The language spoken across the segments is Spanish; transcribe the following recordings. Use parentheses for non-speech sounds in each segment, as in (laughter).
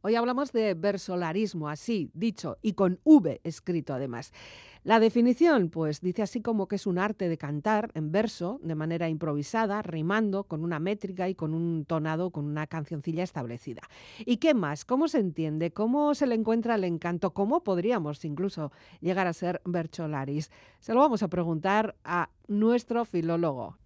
Hoy hablamos de versolarismo, así dicho, y con V escrito además. La definición, pues dice así como que es un arte de cantar en verso, de manera improvisada, rimando, con una métrica y con un tonado, con una cancioncilla establecida. ¿Y qué más? ¿Cómo se entiende? ¿Cómo se le encuentra el encanto? ¿Cómo podríamos incluso llegar a ser Bercholaris? Se lo vamos a preguntar a nuestro filólogo,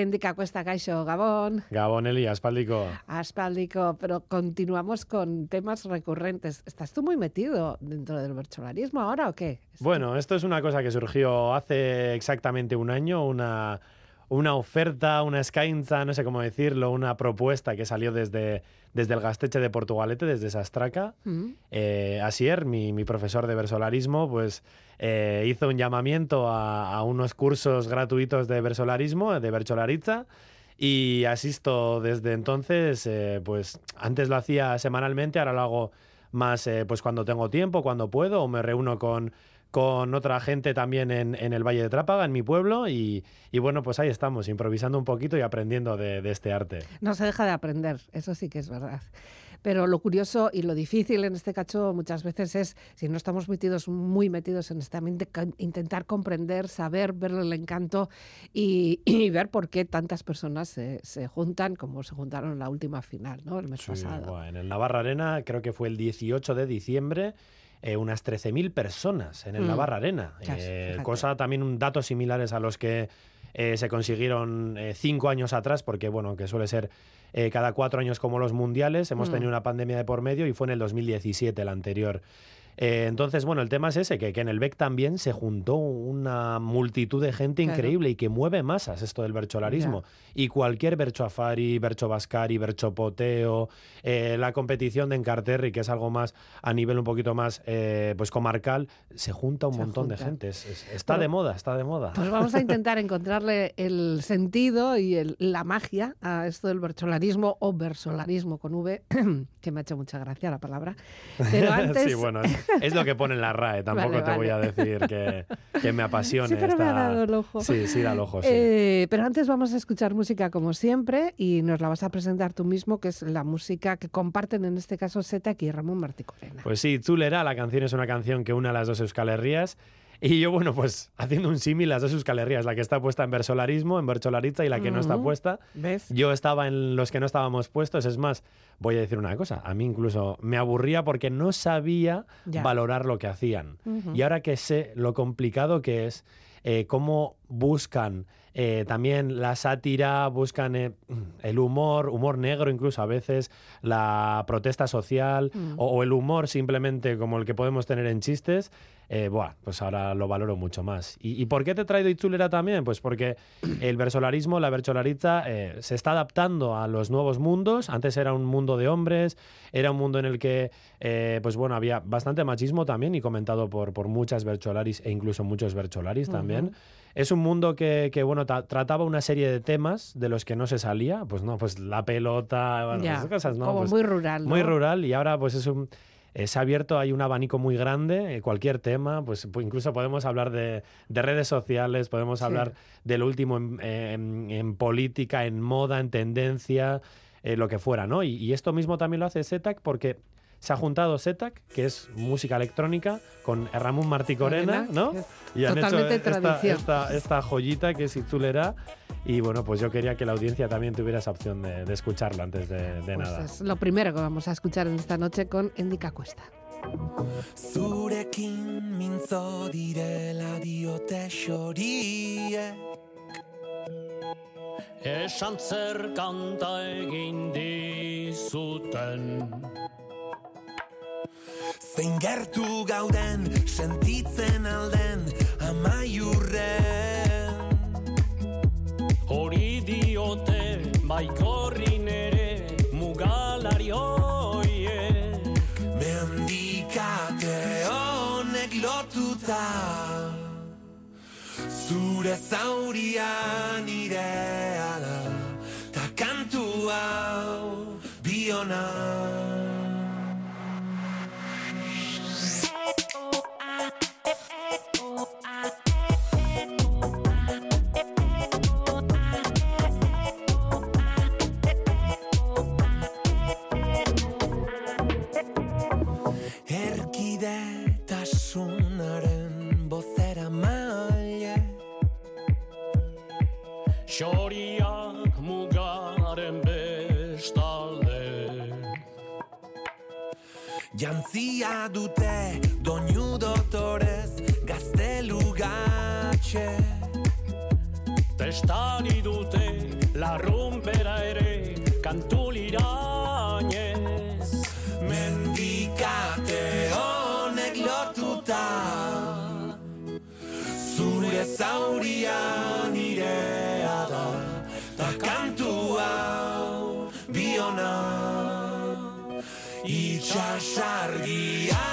Indica Cuesta Caixo, Gabón. Gabón, Eli, aspáldico. Aspáldico, pero continuamos con temas recurrentes. ¿Estás tú muy metido dentro del virtualismo ahora o qué? Bueno, esto es una cosa que surgió hace exactamente un año, una, una oferta, una escainza, no sé cómo decirlo, una propuesta que salió desde, desde el Gasteche de Portugalete, desde Sastraca. Eh, Asier, mi, mi profesor de versolarismo, pues eh, hizo un llamamiento a, unos cursos gratuitos de versolarismo, de Bercholaritza, y asisto desde entonces, eh, pues antes lo hacía semanalmente, ahora lo hago más pues cuando tengo tiempo, cuando puedo, o me reúno con, con otra gente también en, el Valle de Trápaga, en mi pueblo, y, bueno, pues ahí estamos, improvisando un poquito y aprendiendo de, de este arte. No se deja de aprender, eso sí que es verdad. Pero lo curioso y lo difícil en este cacho muchas veces es, si no estamos metidos, muy metidos en esta mente, intentar comprender, saber, ver el encanto y, ver por qué tantas personas se, juntan como se juntaron en la última final, ¿no? El mes pasado. en el Navarra Arena creo que fue el 18 de diciembre. Eh, unas 13.000 personas en el mm. Navarra Arena. Eh, cosa también datos similares a los que eh, se consiguieron cinco años atrás, porque bueno, que suele ser eh, cada cuatro años como los mundiales. Hemos mm. tenido una pandemia de por medio y fue en el 2017 la anterior. Eh, entonces, bueno, el tema es ese, que, en el BEC también se juntó una multitud de gente increíble y que mueve masas esto del bercholarismo. Y cualquier berchoafari, berchovascari, berchopoteo, eh, la competición de Encarterri, que es algo más a nivel un poquito más eh, pues comarcal, se junta un montón de gente. está de moda, está de moda. Pues vamos a (laughs) intentar encontrarle el sentido y la magia a esto del bercholarismo o versolarismo con V, (clears throat) que me ha hecho mucha gracia la palabra. Pero (laughs) antes... sí, bueno, es (laughs) lo que pone en la RAE, tampoco te voy a decir que, me apasione. Sí, pero me ha dado el ojo. Sí, sí, da el ojo, sí. Eh, pero antes vamos a escuchar música como siempre y nos la vas a presentar tú mismo, que es la música que comparten en este caso Seta y Ramón Martí Corena. Pues sí, Zulera, la canción es una canción que une a las dos Euskal y yo, bueno, pues haciendo un símil las dos Euskal la que está puesta en versolarismo, en bercholaritza, y la que no está puesta. ¿Ves? Yo estaba en los que no estábamos puestos. Es más, voy a decir una cosa, a mí incluso me aburría porque no sabía valorar lo que hacían. Y ahora que sé lo complicado que es, eh, cómo buscan eh, también la sátira, buscan eh, el humor, humor negro incluso a veces, la protesta social mm. o, el humor simplemente como el que podemos tener en chistes, eh, pues ahora lo valoro mucho más. ¿Y, por qué te he traído Itzulera también? Pues porque el versolarismo, la vercholaritza, se está adaptando a los nuevos mundos. Antes era un mundo de hombres, era un mundo en el que, pues bueno, había bastante machismo también y comentado por, por muchas vercholaris e incluso muchos vercholaris también. Es un mundo que, bueno, trataba una serie de temas de los que no se salía, pues no, pues la pelota, bueno, esas cosas, ¿no? Como pues muy rural, Muy rural y ahora pues es un... se ha abierto, hay un abanico muy grande, eh, cualquier tema, pues, pues, incluso podemos hablar de, redes sociales, podemos hablar del último en, política, en moda, en tendencia, eh, lo que fuera, ¿no? Y, y, esto mismo también lo hace SETAC porque se ha juntado Setac, que es música electrónica, con Ramón Martí Corena, ¿no? Y han hecho esta, esta, joyita que es Itzulera. Y bueno, pues yo quería que la audiencia también tuviera esa opción de, de escucharlo antes de, de pues nada. Es lo primero que vamos a escuchar en esta noche con Endica Cuesta. Zurekin mintzo direla diote xoriek Esan zer kanta egin dizuten Zein gertu gauden sentitzen alden amaiurren. Hori diote baikorri nere mugalari hoiek Mendikate honek lotuta Zure zaurian irea da Ta kantu hau Zaharraren bestalde. Jantzia dute doinu dotorez gaztelu gatxe Testari dute larrun bera ere kantu lirainez Mendikate honek lotuta zure zauriak argia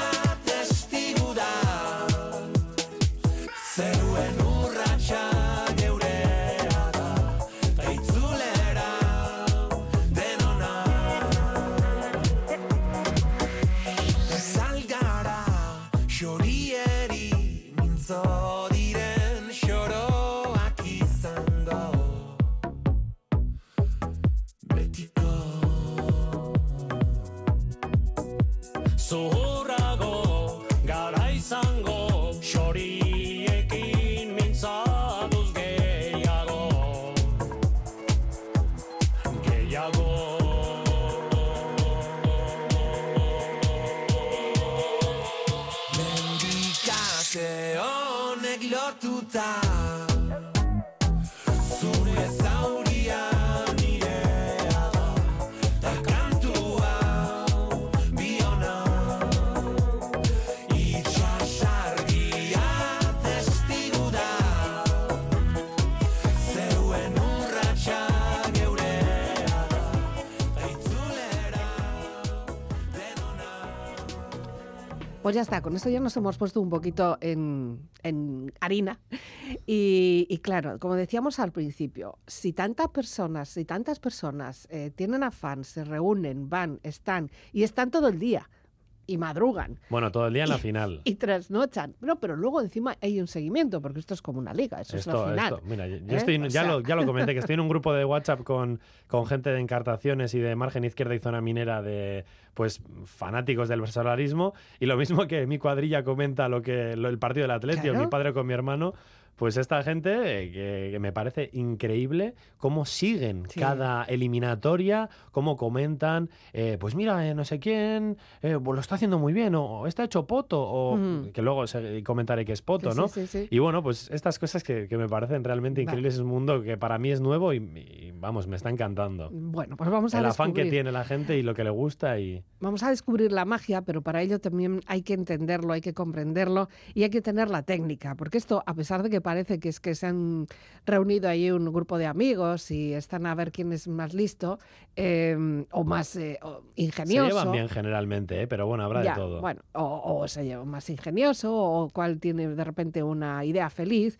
Pues ya está, con esto ya nos hemos puesto un poquito en, en harina. Y, y claro, como decíamos al principio, si tantas personas, si tantas personas eh, tienen afán, se reúnen, van, están y están todo el día y madrugan Bueno, todo el día en la final. y trasnochan, no, pero luego encima hay un seguimiento, porque esto es como una liga, eso es la Esto, final. esto, mira, yo, ¿eh? estoy, ya, sea- lo, ya lo (laughs) comenté, que estoy en un grupo de WhatsApp con, con gente de encartaciones y de margen izquierda y zona minera de pues fanáticos del versolarismo y lo mismo que mi cuadrilla comenta lo que lo- el partido del Atlético, Claro. mi padre con mi hermano, pues esta gente eh, que, que me parece increíble cómo siguen Sí. cada eliminatoria, cómo comentan, eh, pues mira, eh, no sé quién, eh, pues lo está haciendo muy bien, o está hecho poto, o que luego se- comentaré que es poto, ¿no? sí, sí. Y bueno, pues estas cosas que, que me parecen realmente Vale. increíbles. Es un mundo que para mí es nuevo y, y, vamos, me está encantando. Bueno, pues vamos a El afán que descubrir. tiene la gente y lo que le gusta y... Vamos a descubrir la magia, pero para ello también hay que entenderlo, hay que comprenderlo y hay que tener la técnica, porque esto, a pesar de que parece que es que se han reunido ahí un grupo de amigos y están a ver quién es más listo eh, o más eh, o ingenioso. Se llevan bien generalmente, ¿eh? pero bueno, habrá Ya, de todo. Bueno, o, o se lleva más ingenioso, o cuál tiene de repente una idea feliz.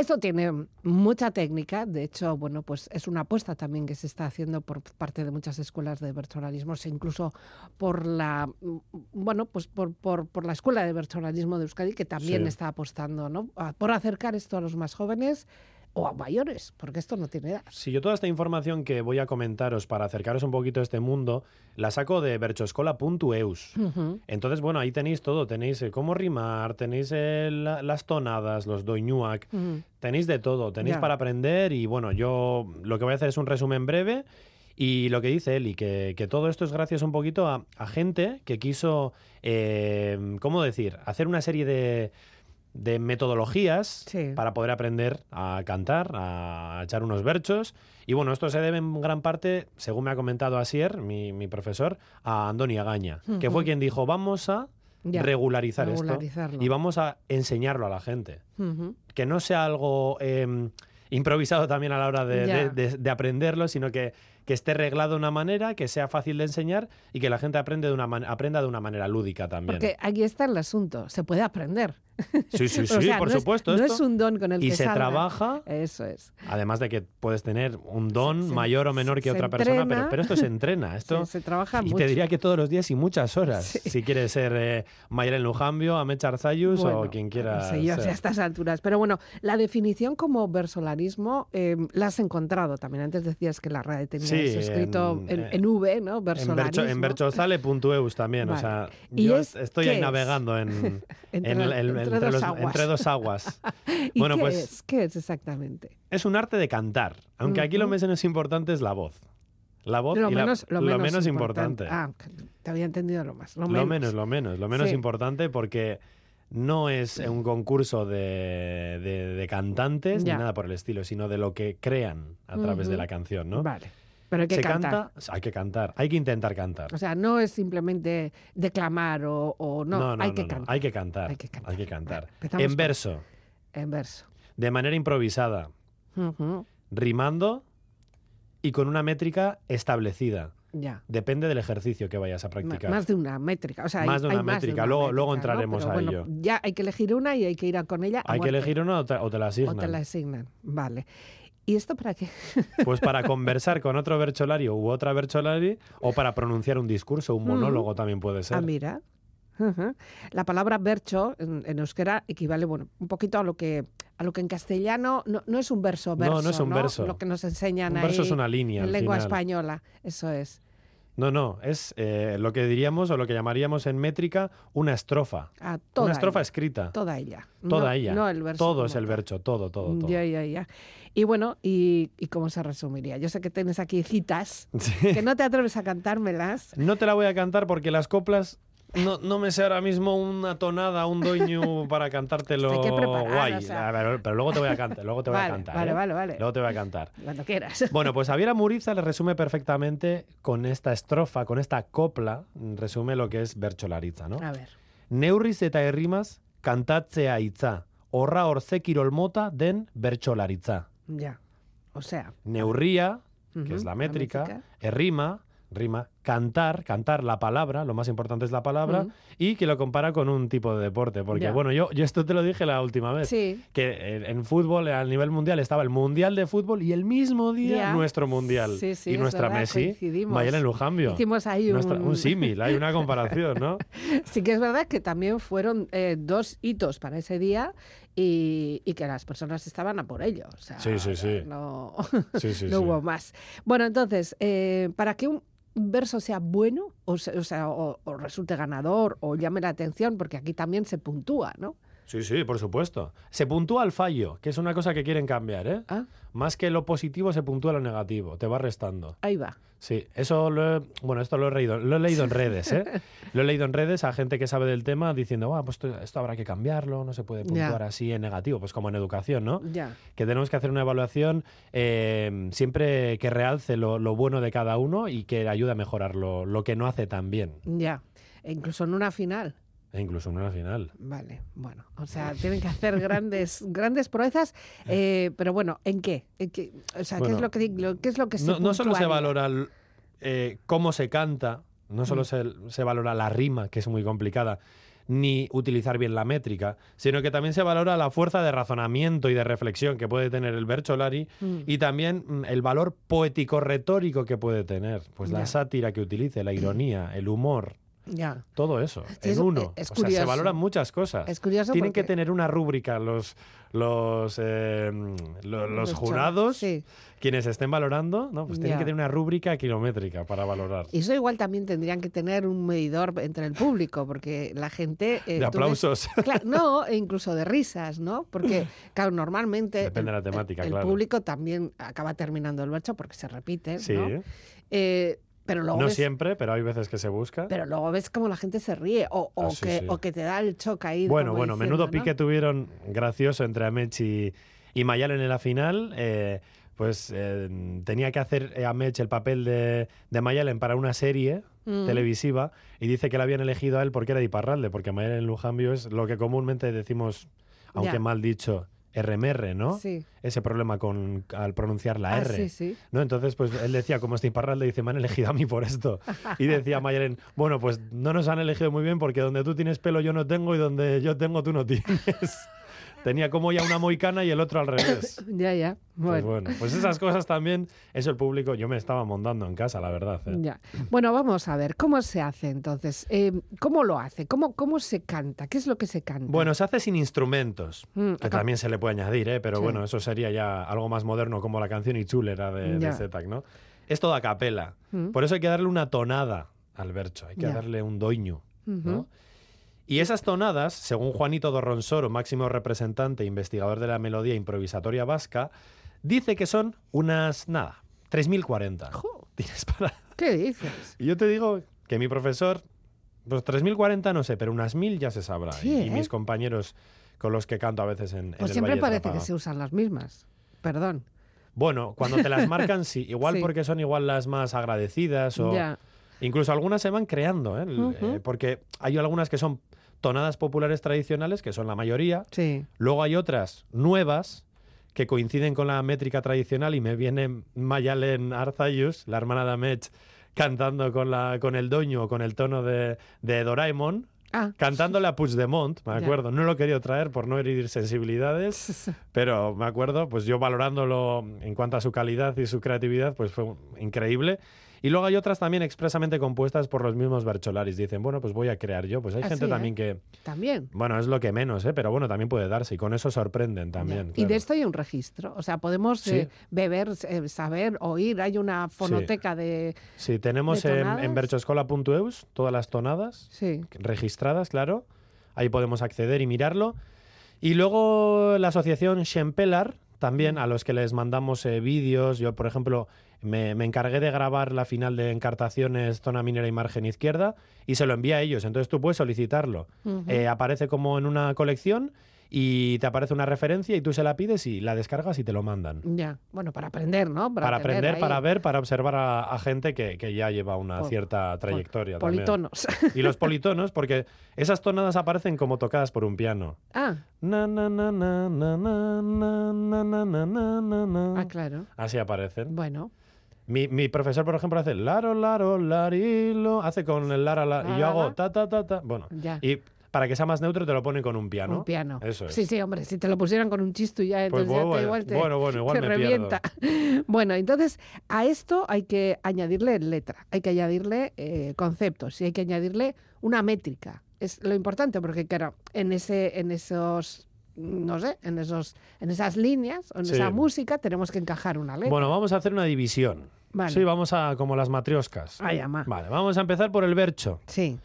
Esto tiene mucha técnica, de hecho, bueno, pues es una apuesta también que se está haciendo por parte de muchas escuelas de personalismo, incluso por la, mm, bueno, pues por, por, por la escuela de personalismo de Euskadi, que también Sí. está apostando, ¿no? Por acercar esto a los más jóvenes o a mayores, porque esto no tiene edad. Si yo toda esta información que voy a comentaros para acercaros un poquito a este mundo, la saco de berchoscola.eus. Entonces, bueno, ahí tenéis todo. Tenéis eh, cómo rimar, tenéis eh, la- las tonadas, los doiñuac, Ujú. tenéis de todo. Tenéis para aprender y bueno, yo lo que voy a hacer es un resumen breve y lo que dice Eli, que, que todo esto es gracias un poquito a, a gente que quiso, eh, ¿cómo decir?, hacer una serie de, de metodologías Sí. para poder aprender a cantar, a echar unos berchos. Y bueno, esto se debe en gran parte, según me ha comentado Asier, mi, mi profesor, a Andoni Agaña, que fue quien dijo, vamos a Ya, regularizar esto y vamos a enseñarlo a la gente. Que no sea algo eh, improvisado también a la hora de, Ya. de- de- de aprenderlo, sino que, que esté reglado de una manera, que sea fácil de enseñar y que la gente aprende de una man- aprenda de una manera lúdica también. Porque aquí está el asunto, se puede aprender. Sí, sí, (laughs) sí, O sea, por no es- supuesto. no es un don con el y que se salga. trabaja, Eso es. además de que puedes tener un don Se- mayor o menor que se otra persona, pero, pero esto se entrena. (laughs) Esto, Se, se trabaja y mucho. te diría que todos los días y muchas horas. Sí. Si quieres ser eh, Mayra Lujambio, Amech Arzayus Bueno, o quien quiera. No sé yo ser. a estas alturas. Pero bueno, la definición como versolarismo eh, la has encontrado también. Antes decías que la RAE tenía Sí, escrito en- en, eh, en V, ¿no? En, berchozale.eus también, o sea, ¿Y yo es- estoy ahí es? navegando en, (laughs) Entre- en el- el- entre entre, dos los- aguas. entre dos aguas. (laughs) ¿Y bueno, qué pues- es? ¿Qué es exactamente? Es un arte de cantar, aunque aquí lo menos importante es la voz. La voz lo y la- menos, lo menos, importante. Ah, te había entendido lo más. Lo, Lo menos, lo menos, lo menos Sí. importante porque no es un concurso de, de- de cantantes Ya. ni nada por el estilo, sino de lo que crean a través de la canción, ¿no? Vale. Pero hay que Se cantar. canta, hay que cantar, hay que intentar cantar. O sea, no es simplemente declamar o, o no, hay que no, cantar. hay que cantar, Hay que cantar. hay que cantar. Vale, en verso, En verso. de manera improvisada, rimando y con una métrica establecida. Ya. Depende del ejercicio que vayas a practicar. Más de una métrica. O sea, hay- Más de hay una métrica. Luego- luego métrica, ¿no? entraremos Pero a bueno, ello. Ya hay que elegir una y hay que ir a con ella. Hay que elegir una o te, o te la O asignan. te la asignan. Vale. ¿Y esto para qué? (laughs) Pues para conversar con otro bercholario u otra bercholari o para pronunciar un discurso, un Mm. monólogo también puede ser. Ah, mira. La palabra bercho en, en euskera equivale, bueno, un poquito a lo que a lo que en castellano no, no es un verso, verso. no es un verso. Lo que nos enseñan un ahí verso es una línea. en lengua final. española. Eso es. No, no, es eh, lo que diríamos o lo que llamaríamos en métrica una estrofa. A toda una estrofa ella. escrita. Toda ella. Toda No- ella. No el verso. todo es el verso, todo, todo, todo. Ya, ya, ya. Y bueno, ¿y, y cómo se resumiría? Yo sé que tienes aquí citas (laughs) Sí. que no te atreves a cantármelas. No te la voy a cantar porque las coplas no, no me sé ahora mismo una tonada, un doño para cantártelo (laughs) preparar, guay. o sea. Pero luego te voy a cantar, luego te voy Vale, a cantar. vale, ¿eh? vale, vale. Luego te voy a cantar. Cuando quieras. (laughs) Bueno, pues Javier Amuriza le resume perfectamente con esta estrofa, con esta copla, resume lo que es bertsolariza, ¿no? A ver. Neurriz eta herrimaz kantatzea hitza, horra horze kirol mota den bertsolaritza. Ya. O sea. Neurría, que es la métrica, métrica. errima, rima, cantar, cantar la palabra, lo más importante es la palabra, y que lo compara con un tipo de deporte. Porque, bueno, yo, yo esto te lo dije la última vez. Sí. Que en, en fútbol, a nivel mundial, estaba el mundial de fútbol y el mismo día nuestro mundial. Sí, sí, y es nuestra verdad, Messi. Mayelen Lujambio. Hicimos ahí Nuestra- un... un símil, hay una comparación, ¿no? (laughs) Sí que es verdad que también fueron eh, dos hitos para ese día y, y que las personas estaban a por ello. O sea, Sí, sí, sí. No, Sí, sí, (laughs) no hubo más. Bueno, entonces, eh, para que un verso sea bueno, o, se- o sea, o, o resulte ganador, o llame la atención, porque aquí también se puntúa, ¿no? Sí, sí, por supuesto. Se puntúa el fallo, que es una cosa que quieren cambiar, ¿eh? Ah, Más que lo positivo, se puntúa lo negativo, te va restando. ahí va. Sí, eso lo he, bueno, esto lo he leído, lo he leído en redes, ¿eh? (laughs) Lo he leído en redes a gente que sabe del tema diciendo, ah, pues esto, esto habrá que cambiarlo, no se puede puntuar así en negativo, pues como en educación, ¿no? Ya. Que tenemos que hacer una evaluación eh, siempre que realce lo, lo bueno de cada uno y que ayude a mejorar lo, lo que no hace tan bien, Ya. E incluso en una final. E incluso en una final. Vale, bueno, o sea, tienen que hacer grandes, (laughs) grandes proezas, eh, pero bueno, ¿en qué? ¿En qué? O sea, ¿qué Bueno, es lo que lo- qué es lo que se No, no solo se valora el, eh, cómo se canta, no solo Mm. se, se valora la rima, que es muy complicada, ni utilizar bien la métrica, sino que también se valora la fuerza de razonamiento y de reflexión que puede tener el Bercholari Mm. y también mm, el valor poético-retórico que puede tener, pues la sátira que utilice, la (clears throat) ironía, el humor, Ya. todo eso, Sí, en es- uno. es o sea, se valoran muchas cosas. Es curioso Tienen porque que tener una rúbrica los, los, eh, lo- los los jurados, Sí. quienes estén valorando, ¿no? pues tienen Ya. que tener una rúbrica kilométrica para valorar. Y eso igual también tendrían que tener un medidor entre el público, porque la gente... eh, de ves- aplausos. (laughs) Claro, no, (laughs) e incluso de risas, ¿no? Porque, claro, normalmente Depende de la el- temática, el, claro. público también acaba terminando el verso porque se repite, Sí, ¿no? Eh, pero luego no ves, siempre, pero hay veces que se busca. pero luego ves como la gente se ríe o, o Ah, sí, que, sí. o que te da el choque ahí. bueno, bueno, diciendo, menudo ¿no? pique tuvieron gracioso entre Amech y, y Mayalen en la final. eh, pues eh, tenía que hacer Amech el papel de, de Mayalen para una serie Mm. televisiva y dice que la habían elegido a él porque era de Iparralde, porque Mayalen Lujambio es lo que comúnmente decimos, aunque mal dicho, RMR, ¿no? Sí. Ese problema con al pronunciar la Ah, R. sí, sí. ¿no? Entonces, pues él decía, como este Iparralde, dice, me han elegido a mí por esto. Y decía Mayelen, bueno, pues no nos han elegido muy bien porque donde tú tienes pelo yo no tengo y donde yo tengo tú no tienes. Tenía como ya una moicana y el otro al revés. (coughs) Ya, ya. Pues Bueno. bueno, pues esas cosas también, eso el público, yo me estaba montando en casa, la verdad. ¿eh? Ya. Bueno, vamos a ver, ¿cómo se hace entonces? Eh, ¿Cómo lo hace? ¿Cómo, ¿Cómo se canta? ¿Qué es lo que se canta? Bueno, se hace sin instrumentos, Mm, que también se le puede añadir, ¿eh? pero Sí. bueno, eso sería ya algo más moderno como la canción Ichulera de, de Ya. Zetac, ¿no? Es todo a capela. Mm. Por eso hay que darle una tonada al bercho, hay que Ya. darle un doño. ¿no? Y esas tonadas, según Juanito Dorronsoro, máximo representante e investigador de la melodía improvisatoria vasca, dice que son unas, nada, 3.040. Jo. tienes para...? ¿Qué dices? Y (laughs) yo te digo que mi profesor, pues 3.040 no sé, pero unas 1.000 ya se sabrá. Sí, y, y ¿eh? mis compañeros con los que canto a veces en, en Pues el siempre parece que se usan las mismas. Perdón. Bueno, cuando te las (laughs) marcan, sí. Igual Sí. porque son igual las más agradecidas o... Ya. Incluso algunas se van creando, ¿eh? Eh, porque hay algunas que son tonadas populares tradicionales, que son la mayoría. Sí. Luego hay otras nuevas que coinciden con la métrica tradicional y me viene Mayalen Arzayus, la hermana de Amech, cantando con, la, con el doño o con el tono de, de Doraemon, Ah, cantándole a Puigdemont, me Ya. acuerdo. No lo querido traer por no herir sensibilidades, (laughs) pero me acuerdo, pues yo valorándolo en cuanto a su calidad y su creatividad, pues fue increíble. Y luego hay otras también expresamente compuestas por los mismos Bercholaris. Dicen, bueno, pues voy a crear yo. Pues hay Así, gente ¿eh? también que, también. bueno, es lo que menos, ¿eh? pero bueno, también puede darse y con eso sorprenden también. Y claro. de esto hay un registro. O sea, podemos Sí. eh, beber, eh, saber, oír. Hay una fonoteca de. Sí, tenemos ¿De en, en berchoscola.eus todas las tonadas Sí. registradas, claro. Ahí podemos acceder y mirarlo. Y luego la asociación Shempelar, también a los que les mandamos eh, vídeos. Yo, por ejemplo, me, me encargué de grabar la final de Encartaciones, zona minera y margen izquierda, y se lo envía a ellos. Entonces tú puedes solicitarlo. Eh, aparece como en una colección y te aparece una referencia y tú se la pides y la descargas y te lo mandan. Ya. Bueno, para aprender, ¿no? Para, aprender, ahí para ver, para observar a, a gente que, que ya lleva una Pol- cierta trayectoria. también. Politonos. Y los politonos, porque esas tonadas aparecen como tocadas por un piano. ah, na, na, na, na, na, na, na, na, na, na, na. ah, claro. Así aparecen. Bueno. Mi, mi profesor, por ejemplo, hace laro, laro, larilo, hace con el lara, la, y yo hago ta, ta, ta, ta. Bueno, Ya. y para que sea más neutro te lo ponen con un piano. Un piano. Eso es. Sí, sí, hombre, si te lo pusieran con un chisto ya, Pues entonces ya te, igual te, bueno, bueno, igual te me revienta. (laughs) Bueno, entonces a esto hay que añadirle letra, hay que añadirle eh, conceptos y hay que añadirle una métrica. Es lo importante porque claro, en ese, en esos no sé, en esos, en esas líneas, en Sí. esa música tenemos que encajar una letra. Bueno, vamos a hacer una división. Vale. Sí, vamos a como las matrioscas. Ay, ama. Vale, vamos a empezar por el bercho. Sí,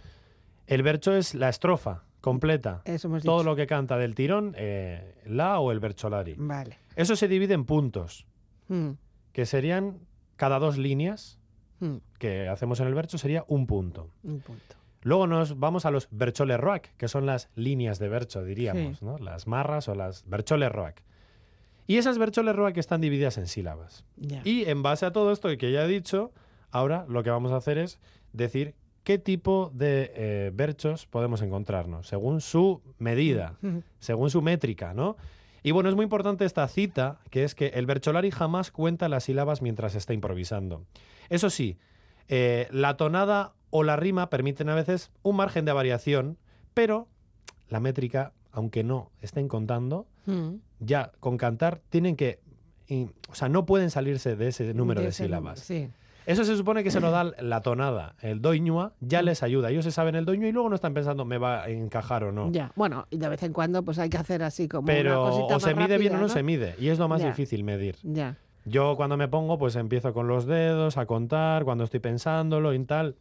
El bercho es la estrofa completa. eso hemos Todo dicho. lo que canta del tirón, eh, la o el bercholari. Vale. Eso se divide en puntos, Mm, que serían cada dos líneas mm, que hacemos en el bercho sería un punto. un punto. Luego nos vamos a los bercholes roac, que son las líneas de bercho, diríamos, Sí. ¿no? Las marras o las bercholes roac. Y esas bercholes roac están divididas en sílabas. Y en base a todo esto que ya he dicho, ahora lo que vamos a hacer es decir qué tipo de eh, berchos podemos encontrarnos, según su medida, (laughs) según su métrica, ¿no? Y bueno, es muy importante esta cita, que es que el bercholari jamás cuenta las sílabas mientras está improvisando. Eso sí, eh, la tonada o la rima permiten a veces un margen de variación, pero la métrica, aunque no estén contando, mm. ya con cantar tienen que... y- o sea, no pueden salirse de ese número de, ese sílabas. Sí. Eso se supone que se lo da (clears throat) la tonada, el doñua, ya les ayuda. Ellos se saben el doño y luego no están pensando me va a encajar o no. Ya, bueno, y de vez en cuando pues hay que hacer así como Pero una cosita o se más mide bien o no, se mide. Y es lo más Ya. difícil medir. Ya, Yo cuando me pongo, pues empiezo con los dedos a contar, cuando estoy pensándolo y tal.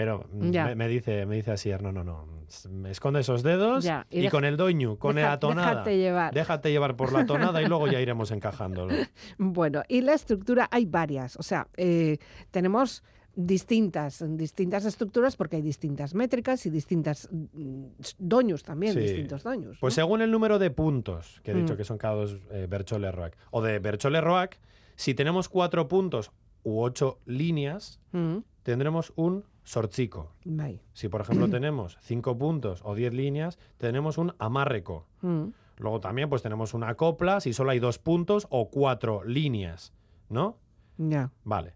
Pero mm, me, me dice, me dice así, no, no, no. Me esconde esos dedos Ya, y con el doñu, con deja- la tonada. déjate llevar. Déjate llevar por la tonada y luego ya (laughs) iremos encajándolo. Bueno, y la estructura hay varias. O sea, eh, tenemos distintas, distintas estructuras porque hay distintas métricas y distintas mm, doños también, Sí. distintos doños. Pues según el número de puntos, que he dicho Mm. que son cada dos eh, Berchole Roac, o de Berchole Roac, si tenemos cuatro puntos u ocho líneas, Mm, tendremos un sorchico. vai. Si, por ejemplo, (clears throat) tenemos cinco puntos o diez líneas, tenemos un amárreco. Mm, Luego también pues tenemos una copla si solo hay dos puntos o cuatro líneas, ¿no? ya. Vale.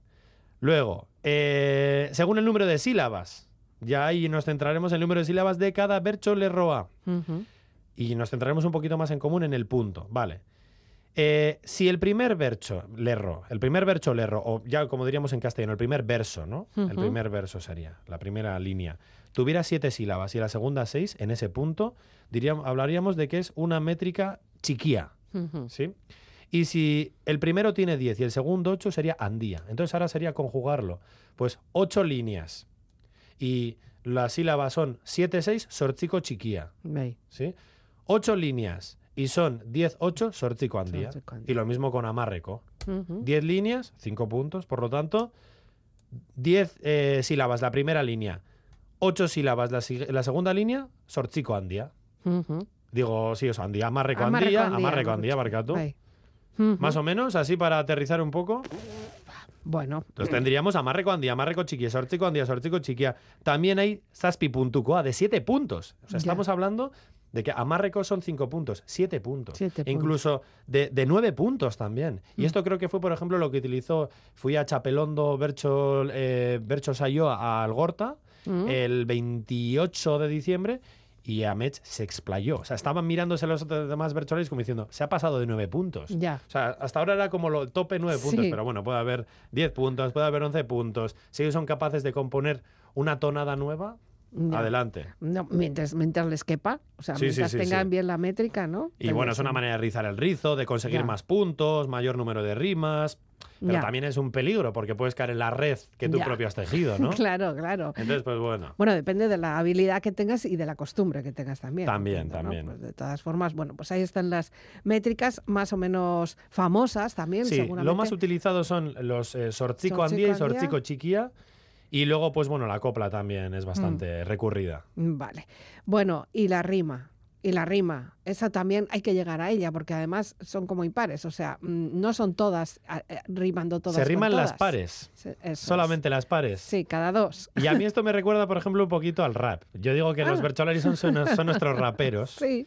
Luego, eh, según el número de sílabas, ya ahí nos centraremos en el número de sílabas de cada Berchole Roa. Ujú. Y nos centraremos un poquito más en común en el punto, ¿vale? Eh, si el primer verso, lerro, el primer verso lerro, o ya como diríamos en castellano, el primer verso, ¿no? El primer verso sería, la primera línea, tuviera siete sílabas y la segunda seis, en ese punto, diríamos, hablaríamos de que es una métrica chiquía. ¿sí? Y si el primero tiene 10 y el segundo 8 sería andía. Entonces ahora sería conjugarlo. Pues 8 líneas. Y las sílabas son 7, 6, sorchico chiquía. ¿sí? 8 líneas y son 10-8 Sortzico Andía. Y lo mismo con Amarreco. 10 líneas, 5 puntos, por lo tanto, 10 eh, sílabas la primera línea, 8 sílabas la, la, segunda línea, Sortzico Andía. Digo, sí, o Andía, Amarreco Andía, Amarreco Andía, Barcato. Más o menos, así para aterrizar un poco. Bueno. Entonces tendríamos amarreco andía, amarreco chiquia, sortico andía, sortico chiquia. También hay saspi de 7 puntos. O sea, estamos hablando de que amarreko son 5 puntos, 7 puntos. Siete E incluso de, de 9 puntos también. Y Mm. esto creo que fue, por ejemplo, lo que utilizó, fui a Chapelondo, Bercho, eh, Bercho Sayo a Algorta Mm. el 28 de diciembre y Amech se explayó. O sea, estaban mirándose los demás Bercholis como diciendo, se ha pasado de 9 puntos. ya. O sea, hasta ahora era como lo tope 9 puntos, pero bueno, puede haber 10 puntos, puede haber 11 puntos. Si ellos son capaces de componer una tonada nueva, adelante. No, mientras, mientras les quepa, o sea, Sí, mientras sí, tengan bien la métrica, ¿no? Y Pero bueno, es una manera de rizar el rizo, de conseguir Ya. más puntos, mayor número de rimas. Pero Ya. también es un peligro porque puedes caer en la red que tú Ya. propio has tejido, (laughs) ¿no? Claro, claro. Entonces, pues bueno. Bueno, depende de la habilidad que tengas y de la costumbre que tengas también. También, entiendo, ¿no? también. Pues de todas formas, bueno, pues ahí están las métricas más o menos famosas también, Sí, seguramente. lo más utilizado son los eh, Sorchico andía y sorchico chiquía. Y luego, pues bueno, la copla también es bastante Mm. recurrida. Vale. Bueno, y la rima. Y la rima, esa también hay que llegar a ella, porque además son como impares, o sea, mm, no son todas a- eh, rimando todas. Se con riman las pares, es. solamente las pares. Sí, cada dos. Y a mí esto (laughs) me recuerda, por ejemplo, un poquito al rap. Yo digo que los Ah. Bercholari son, son, (laughs) son nuestros raperos. Sí.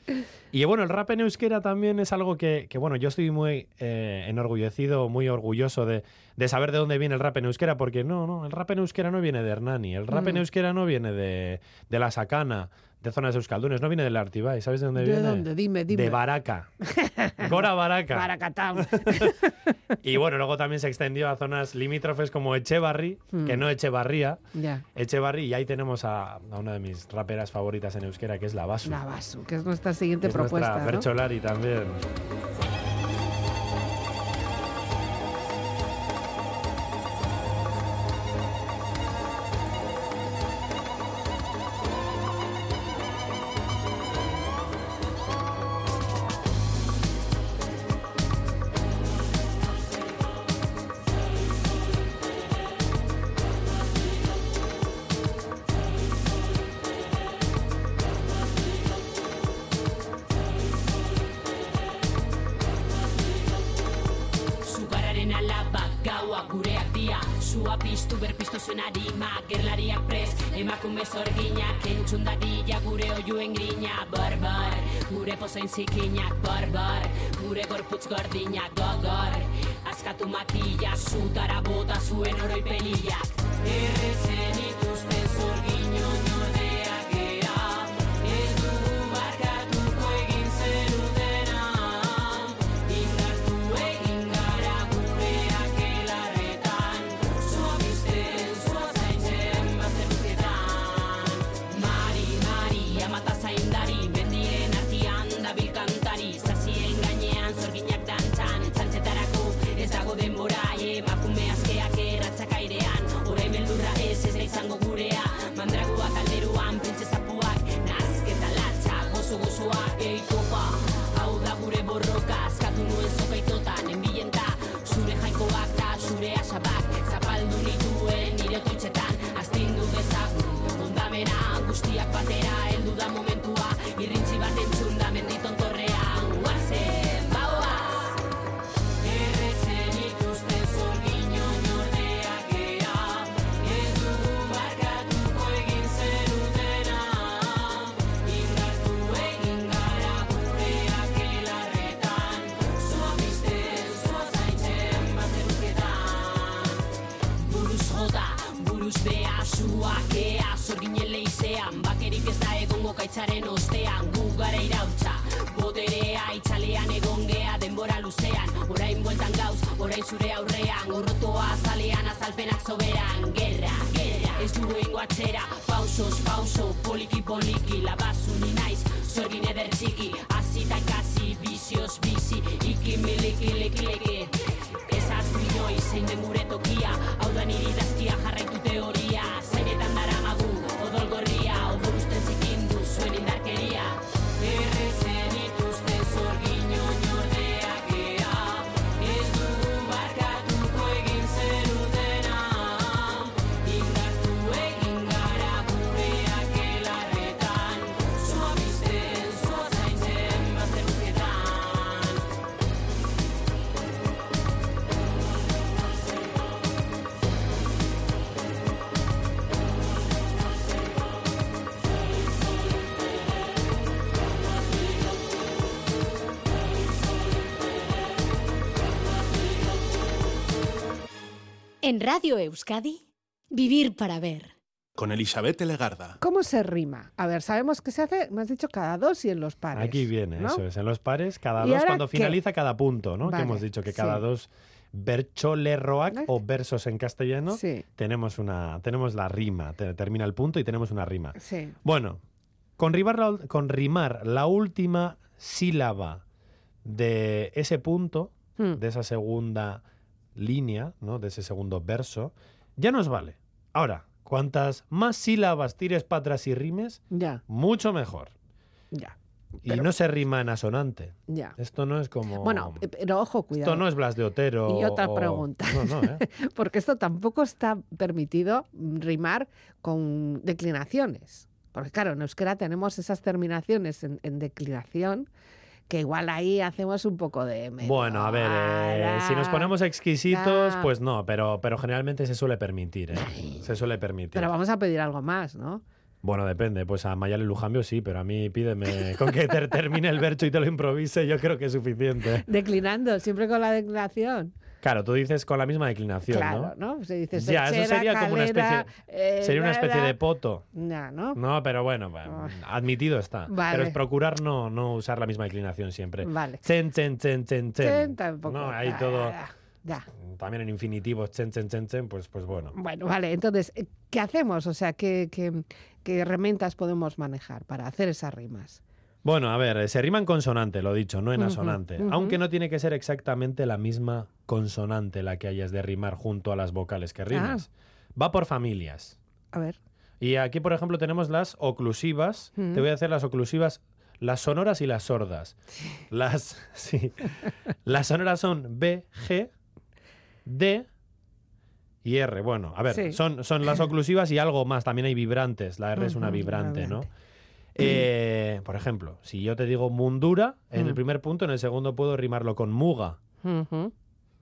Y bueno, el rap en euskera también es algo que, que, bueno, yo estoy muy eh, enorgullecido, muy orgulloso de, de saber de dónde viene el rap en euskera, porque no, no, el rap en euskera no viene de Hernani, el rap en Mm. euskera no viene de, de la Sacana, de zonas euskaldunes, no viene del Artibay, ¿sabes de dónde ¿De viene? dónde? Dime, dime. De Baraca. (laughs) Gora Baraca. Paracatam. (laughs) Y bueno, luego también se extendió a zonas limítrofes como Echevarri, que Mm. no Echevarría. Echevarri, y ahí tenemos a, a una de mis raperas favoritas en euskera, que es la Basu. La Basu, que es nuestra siguiente es propuesta. nuestra ¿no? Bercholari también. Piztu berpiztu zuen arima Gerlariak prez, emakume zorginak Entzun dadila gure oiuen grina Barbar, gure pozain zikinak Barbar, gure gorputz gordinak Gogor, askatu matila Zutara bota zuen oroi pelillak Radio Euskadi, Vivir para Ver. Con Elizabeth Legarda. ¿Cómo se rima? A ver, sabemos que se hace, me has dicho cada dos y en los pares. Aquí viene, ¿no? eso es. En los pares, cada ¿Y dos, cuando qué? finaliza cada punto, ¿no? Vale, Que hemos dicho que cada sí. dos bercholerroac ¿Ves? o versos en castellano, Sí, tenemos, una, tenemos la rima. Te- termina el punto y tenemos una rima. sí. Bueno, con rimar, la, con rimar la última sílaba de ese punto, Hmm, de esa segunda línea, ¿no? de ese segundo verso, ya nos vale. Ahora, cuantas más sílabas tires para atrás y rimes, Ya, mucho mejor. ya, Y Pero- no se rima en asonante. ya. Esto no es como... Bueno, eh, pero ojo, cuidado. Esto no es Blas de Otero. Y otra o- pregunta. No, no, ¿eh? (laughs) Porque esto tampoco está permitido rimar con declinaciones. Porque claro, en euskera tenemos esas terminaciones en, en declinación que igual ahí hacemos un poco de... medio, Bueno, a ver, eh, si nos ponemos exquisitos, pues no, pero, pero generalmente se suele permitir, ¿eh? Se suele permitir. Pero vamos a pedir algo más, ¿no? Bueno, depende. Pues a Mayale Lujambio sí, pero a mí pídeme (laughs) con que ter- termine el verso y te lo improvise, yo creo que es suficiente. Declinando, siempre con la declinación. Claro, tú dices con la misma declinación, claro, ¿no? ¿no? Se dice Ya, eso sería como una calera, eh, Sería una especie de poto. Ya, ¿no? No, pero bueno, bueno, admitido está. Vale. Pero es procurar no, no usar la misma declinación siempre. Vale. Chen, chen, chen, chen, chen. Chen tampoco. No, hay Ah, todo. Ya. También en infinitivos, chen, chen, chen, chen, pues, pues bueno. Bueno, vale, entonces, eh, ¿qué hacemos? O sea, ¿qué, qué, qué herramientas podemos manejar para hacer esas rimas? Bueno, a ver, eh, se rima en consonante, lo dicho, no en asonante. Aunque no tiene que ser exactamente la misma consonante la que hayas de rimar junto a las vocales que rimas. Ah. Va por familias. A ver. Y aquí, por ejemplo, tenemos las oclusivas. Te voy a hacer las oclusivas, las sonoras y las sordas. Las, (laughs) sí. Las sonoras son B, G, D y R. Bueno, a ver, Sí. son, son las oclusivas y algo más. También hay vibrantes. La R es una vibrante, ¿no? Eh, por ejemplo, si yo te digo mundura, en Mm. el primer punto, en el segundo puedo rimarlo con muga.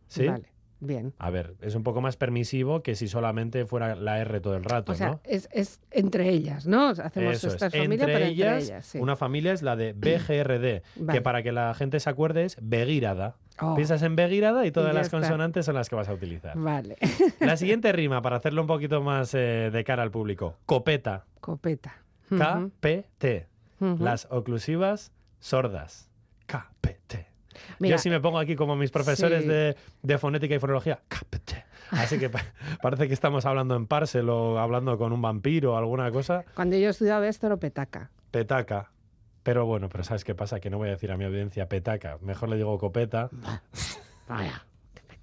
¿Sí? Vale, bien. A ver, es un poco más permisivo que si solamente fuera la R todo el rato, O sea, ¿no? es, es entre ellas, ¿no? Hacemos Eso es. esta familia, entre ellas, entre ellas, sí. una familia es la de BGRD, Vale. que para que la gente se acuerde es begírada. Oh, Piensas en begírada y todas las está. consonantes son las que vas a utilizar. Vale. La siguiente rima, para hacerlo un poquito más eh, de cara al público. Copeta. Copeta. K-P-T. Las oclusivas sordas. K-P-T. Mira, Yo sí me pongo aquí como mis profesores sí. de, de fonética y fonología. K-P-T. (laughs) Así que pa- parece que estamos hablando en parcel o hablando con un vampiro o alguna cosa. Cuando yo estudiaba esto era petaca. Petaca. Pero bueno, pero ¿sabes qué pasa? Que no voy a decir a mi audiencia petaca. Mejor le digo copeta. Vaya.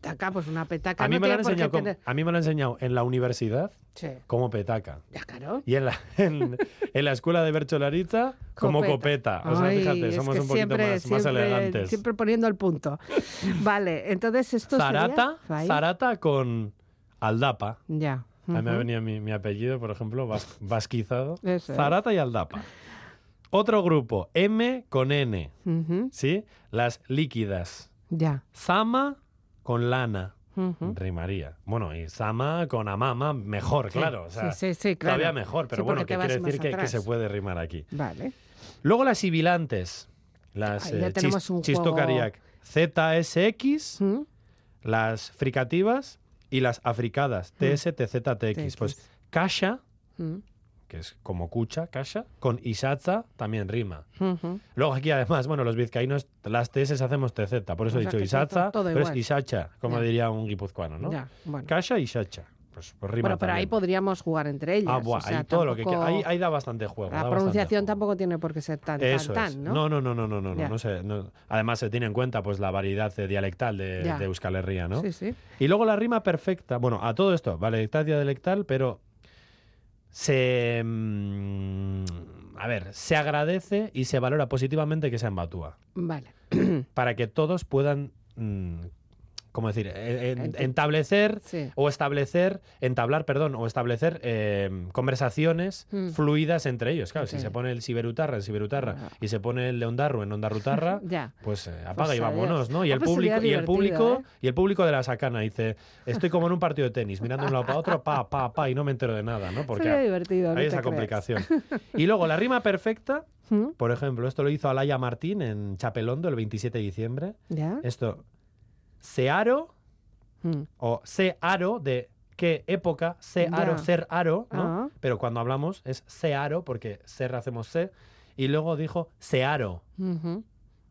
Petaca, pues una petaca A mí, no me lo han enseñado tener- a mí me lo han enseñado en la universidad Sí, como petaca. ya claro. Y en la, (laughs) en, en la escuela de Bercholaritza como copeta. O sea, Ay, fíjate, es somos un poquito siempre, más, más siempre- elegantes. Siempre poniendo el punto. (laughs) Vale, entonces esto Zarata, sería... Zarata con Aldapa. Ya. A mí me venido mi, mi apellido, por ejemplo, vas- (laughs) vasquizado. Eso es. Zarata y Aldapa. Otro grupo, M con N, Ujú, ¿sí? Las líquidas. Ya. Zama con lana. Rimaría. Bueno, y Sama con Amama, mejor, Sí, claro. O sea, sí, sí, claro. todavía mejor, pero bueno, que quiere decir que, se puede rimar aquí. Vale. Luego las sibilantes. Las eh, chis- chistocariac. ZSX, ¿Mm? las fricativas y las africadas. TS, TZ, TX. Pues Kasha, ¿Mm? Que es como cucha, Kasha, con Isatza también rima. Luego aquí además, bueno, los vizcaínos, las TS hacemos TZ, por eso O he dicho Isatza, pero es. Isacha, como Ya. diría un guipuzcoano, ¿no? Ya, bueno. Y Isacha. Pues, pues rima Bueno, pero ahí también. podríamos jugar entre ellas. Ah, o buah, sea, ahí todo lo que. Ahí, ahí da bastante juego. La pronunciación tampoco tiene por qué ser tan, Eso tan, es. tan, ¿no? No, no, no, no, no, no, no sé, no. Además se tiene en cuenta pues la variedad dialectal de Euskal Herria, ¿no? Sí, sí. Y luego la rima perfecta. Bueno, a todo esto, variedad dialectal, pero se mm, a ver, se agradece y se valora positivamente que sea en Batúa, Vale. para que todos puedan mm, ¿cómo decir? En- Enti- entablecer Sí. o establecer, entablar, perdón, o establecer eh, conversaciones Mm. fluidas entre ellos. Claro, si se pone el siberutarra en siberutarra Ah. y se pone el de ondarru en ondarrutarra, (laughs) Ya. pues eh, apaga y vámonos, ¿no? Y Ah, el pues público, y el público, ¿eh? y el público de la sacana dice, estoy como en un partido de tenis, mirando de un lado para otro, pa, pa, pa, y no me entero de nada, ¿no? Porque hay esa complicación. (laughs) Y luego la rima perfecta, ¿Mm? por ejemplo, esto lo hizo Alaya Martín en Chapelondo el 27 de diciembre. ¿Ya? Esto, Searo Mm. o Searo de qué época, se aro, Ya. ser aro, ¿no? Ah. Pero cuando hablamos es se aro, porque ser hacemos se, y luego dijo se aro, Ujú.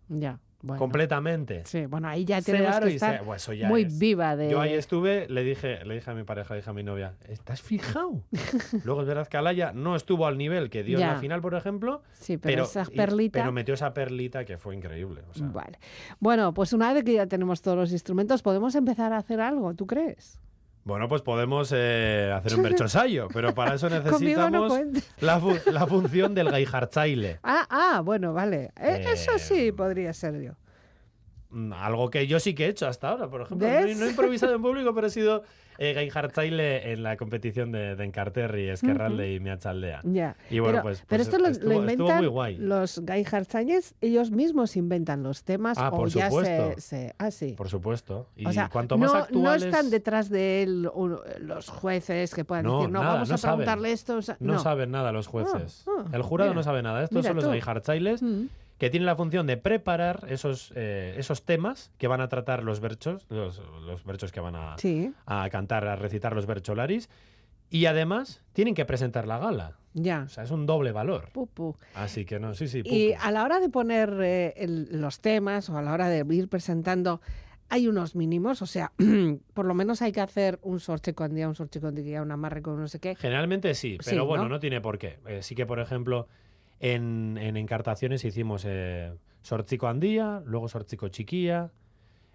Ya. Bueno. completamente. Sí, bueno, ahí ya tenemos que estar se- ya muy es. viva de... Yo ahí estuve, le dije, le dije a mi pareja, le dije a mi novia, ¿estás fijado? (laughs) Luego es verdad que Alaya no estuvo al nivel que dio en la final, por ejemplo, Sí, pero, pero, esa y- perlita... pero metió esa perlita que fue increíble. o sea. Vale. Bueno, pues una vez que ya tenemos todos los instrumentos, podemos empezar a hacer algo, ¿tú crees? Bueno, pues podemos eh, hacer un berchosayo, pero para eso (laughs) no necesitamos la, fu- la función del gaijarchaile. Ah, ah, bueno, vale. Eh, Eso sí Eh, podría ser yo. Algo que yo sí que he hecho hasta ahora, por ejemplo. No, he- no improvisado en público, pero he sido eh, (laughs) gaijarchaile en la competición de, de Encarterri, Esquerralde y Miachaldea. Ya. Y bueno, pero, pues- pero pues esto lo, inventan los gaijarchañes, ellos mismos inventan los temas Ah, o por ya supuesto. se, se- ah, sí. Por supuesto. Y o sea, cuanto no, más no actuales... están detrás de él los jueces que puedan No, decir, no, nada, vamos no a saben. preguntarle esto. o sea, No, no. saben nada los jueces. Ah, ah, el jurado mira. no sabe nada. Estos Mira son los tú. Que tienen la función de preparar esos, eh, esos temas que van a tratar los berchos, los, los berchos que van a, Sí, a cantar, a recitar los bercholaris. Y además tienen que presentar la gala. ya. O sea, es un doble valor. Así que no, sí, sí. Y a la hora de poner eh, el- los temas o a la hora de ir presentando, hay unos mínimos, o sea, (clears throat) por lo menos hay que hacer un sorche con día, un sorche con día, un amarre con no sé qué. Generalmente sí, Sí, pero bueno, ¿no? ¿no? tiene por qué. Eh, sí que, por ejemplo, en, en encartaciones hicimos eh, sorchico andía, luego sorchico chiquilla,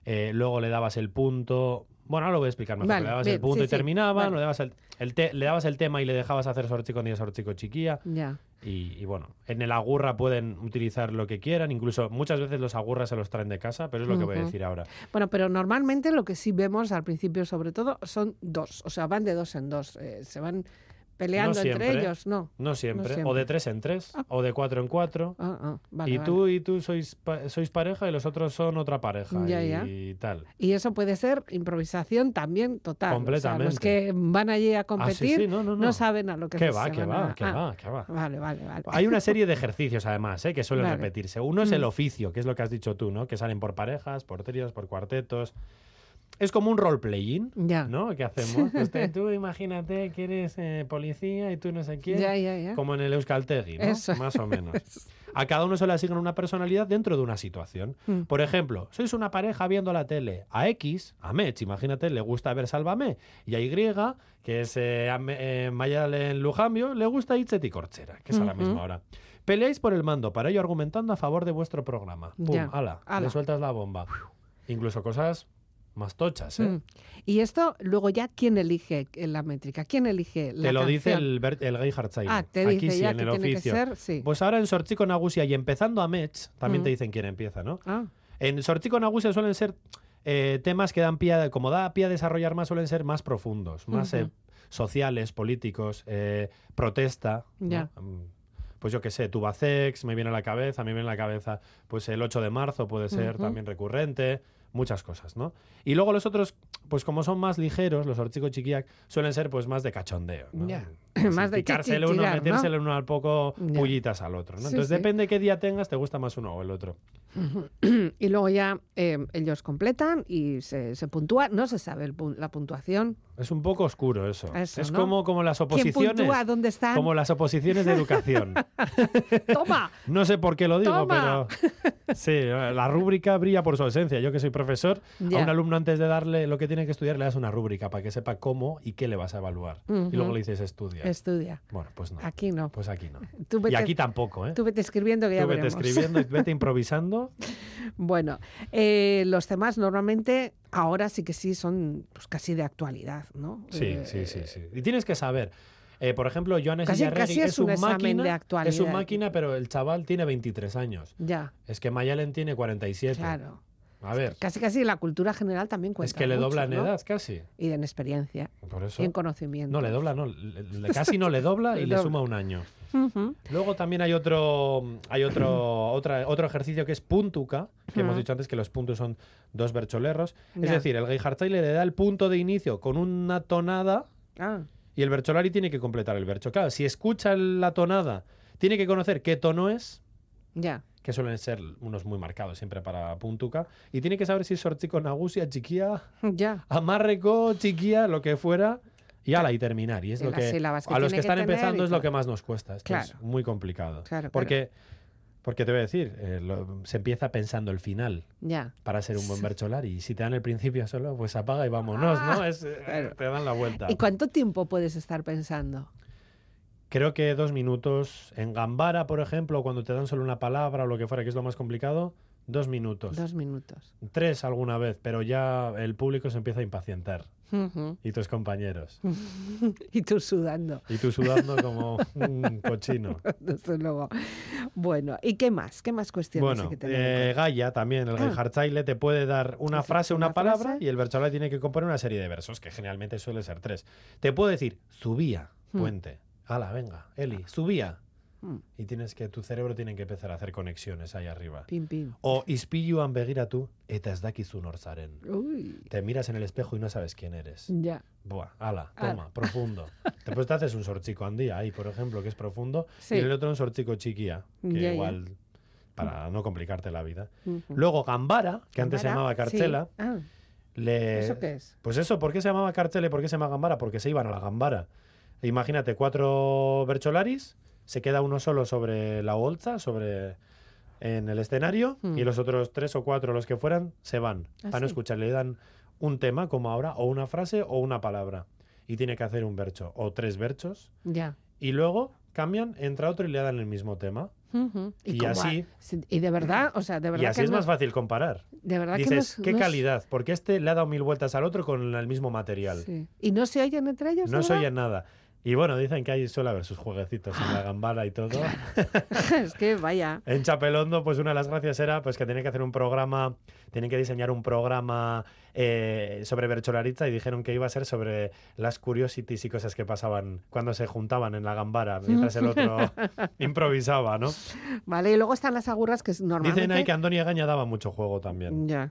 eh, luego le dabas el punto. Bueno, ahora lo voy a explicar mejor. Vale, le dabas bien, el punto sí, y sí, terminaban, vale. le, dabas el, el te- le dabas el tema y le dejabas hacer sorchico andía, sorchico chiquilla. Ya. Y, y bueno, en el agurra pueden utilizar lo que quieran, incluso muchas veces los agurras se los traen de casa, pero es lo que voy a decir ahora. Bueno, pero normalmente lo que sí vemos al principio, sobre todo, son dos, o sea, van de dos en dos, eh, se van peleando entre siempre. ellos, no. No siempre, siempre. o de tres en tres, Ah. o de cuatro en cuatro. Ah, ah, vale, y vale. tú y tú sois, pa- sois pareja y los otros son otra pareja Ya, y, ya. tal. Y eso puede ser improvisación también total. O sea, los Completamente. que van allí a Ah, sí, competir sí, no, saben a lo que ¿Qué se va, van va, qué ah, va, qué va? Vale, vale, vale. Hay una serie de (laughs) ejercicios además ¿eh? que suelen repetirse. Uno es el Mm. oficio, que es lo que has dicho tú, ¿no? Que salen por parejas, por tríos, por cuartetos. Es como un role-playing. ¿no? ¿Qué hacemos? Pues tú imagínate que eres eh, policía y tú no sé quién. Ya, ya, ya. Como en el Euskaltegui, ¿no? Eso. Más o menos. A cada uno se le asigna una personalidad dentro de una situación. Mm. Por ejemplo, sois una pareja viendo la tele. A X, a Mech, imagínate, le gusta ver Sálvame. Y a Y, que es eh, a eh, Mayalen Lujambio, le gusta Itzet y Corchera, que es a la misma hora. Peleáis por el mando, para ello argumentando a favor de vuestro programa. Pum, ala, Ala. le sueltas la bomba. Incluso cosas más tochas, ¿eh? Mm. Y esto, luego ya, ¿quién elige la métrica? ¿Quién elige la Te lo dice el, Bert- el Gay. Ah, te Aquí dice sí, ya en que el tiene que oficio. ser, sí. Pues ahora en Sorchico Nagusia y empezando a Mech, también Mm. te dicen quién empieza, ¿no? Ah, En Sorchico Nagusia suelen ser eh, temas que dan pie, a- como da pie a desarrollar más, suelen ser más profundos, más eh, sociales, políticos, eh, protesta. Mm, Pues yo qué sé, Tubacex me viene a la cabeza, me viene a la cabeza, pues el 8 de marzo puede ser también recurrente, muchas cosas, ¿no? Y luego los otros, pues como son más ligeros, los Sorchico Chiquiac, suelen ser pues más de cachondeo, ¿no? Ya. Así, (laughs) Más de picarse el uno, ¿no? metérselo uno al poco, Ya. pullitas al otro, ¿no? Sí, Entonces sí. depende qué día tengas, te gusta más uno o el otro. (clears throat) y luego ya eh, ellos completan y se, se puntúa. No se sabe el la puntuación. Es un poco oscuro eso. Eso, es ¿no? como, como las ¿Quién oposiciones. ¿Dónde están? Como las oposiciones de educación. (laughs) ¡Toma! No sé por qué lo digo, Toma. pero sí, la rúbrica brilla por su ausencia. Yo que soy profesor, Ya. a un alumno antes de darle lo que tiene que estudiar le das una rúbrica para que sepa cómo y qué le vas a evaluar. Y luego le dices estudia. Estudia. Bueno, pues no. Aquí no. Pues aquí no. Tú Y aquí tampoco, ¿eh? tú vete escribiendo que ya Tú vete veremos. escribiendo y vete (laughs) improvisando. Bueno, eh, los temas normalmente ahora sí que sí son pues, casi de actualidad, ¿no? Sí, Eh, sí, sí, sí. Y tienes que saber. eh, por ejemplo, Joanes Casi- casi es un máquina, de es un máquina, pero el chaval tiene 23 años. Ya, Es que Mayalen tiene 47. claro. A ver, Casi casi la cultura general también cuenta es que le dobla en ¿no? edad casi. Y en experiencia, Por eso. y en conocimiento. No, le dobla, no. le- le- (laughs) casi no le dobla y Le suma un año. Luego también hay otro, hay otro, otra, otro ejercicio que es puntuca, que hemos dicho antes que los puntos son dos bercholerros. Es Ya. decir, el Geijartaile le da el punto de inicio con una tonada Ah, y el bercholari tiene que completar el bercho. Claro, si escucha la tonada, tiene que conocer qué tono es, ya. Que suelen ser unos muy marcados siempre para puntuca, y tiene que saber si es sorchico nagusia, chiquía, Ya. amarreco, chiquía, lo que fuera, Y ala, y terminar. Y es lo que, que a los que están empezando es lo que más nos cuesta. Esto es Claro. muy complicado. Claro, porque, porque te voy a decir, eh, lo- se empieza pensando el final Ya. para ser un buen bercholari. Y si te dan el principio solo, pues apaga y vámonos, ¿no? Es, eh, Ah. Te dan la vuelta. ¿Y cuánto tiempo puedes estar pensando? Creo que dos minutos. En Gambara, por ejemplo, cuando te dan solo una palabra o lo que fuera, que es lo más complicado, dos minutos. Dos minutos. Tres alguna vez, pero ya el público se empieza a impacientar. Y tus compañeros. (laughs) y tú sudando, Y tú sudando como un (laughs) cochino. desde luego. Bueno, ¿y qué más? ¿Qué más cuestiones hay Bueno, que tener en eh? Gaia también, el Ah. Te puede dar una frase, una, una palabra, frase. y el bercholari tiene que componer una serie de versos, que generalmente suele ser tres. Te puedo decir, subía, Hmm. Hala, venga, Eli, subía. Hmm. Y tienes que, tu cerebro tiene que empezar a hacer conexiones ahí arriba. Pim, pim. O ispilluan begiratu eta ez dakizu nor zaren. Uy, Te miras en el espejo y no sabes quién eres. ya. Buah, ala, Ala. toma, profundo. Después te haces un sorchico andía ahí, por ejemplo, que es profundo, Sí. y el otro un sorchico chiquía, que Ya, ya. igual, para no complicarte la vida. Luego Gambara, que antes se llamaba Carchela, sí. Ah, le... ¿Eso qué es? Pues eso, ¿por qué se llamaba Carchela y por qué se llama Gambara? Porque se iban a la Gambara. Imagínate, cuatro bercholaris, se queda uno solo sobre la bolsa, sobre en el escenario, Hmm. y los otros tres o cuatro, los que fueran, se van. Ah, para no sí. escuchar, le dan un tema, como ahora, o una frase o una palabra. Y tiene que hacer un bercho, o tres berchos, Ya. y luego cambian, entra otro y le dan el mismo tema. Y así- Y de verdad, o sea, de verdad Y así que es no- más fácil comparar. De verdad que Dices, es- qué calidad, porque este le ha dado mil vueltas al otro con el mismo material. Sí. ¿Y no se oyen entre ellos? No se verdad? oye nada. Y bueno, dicen que ahí suele haber sus jueguecitos en la gambara y todo. (laughs) es que vaya. En Chapelondo, pues una de las gracias era pues que tenían que hacer un programa, tienen que diseñar un programa eh, sobre Bercholaritza y dijeron que iba a ser sobre las curiosities y cosas que pasaban cuando se juntaban en la gambara, mientras el otro (laughs) improvisaba, ¿no? Vale, y luego están las agurras que normalmente... Dicen ahí que Andoni Gaña daba mucho juego también. Ya.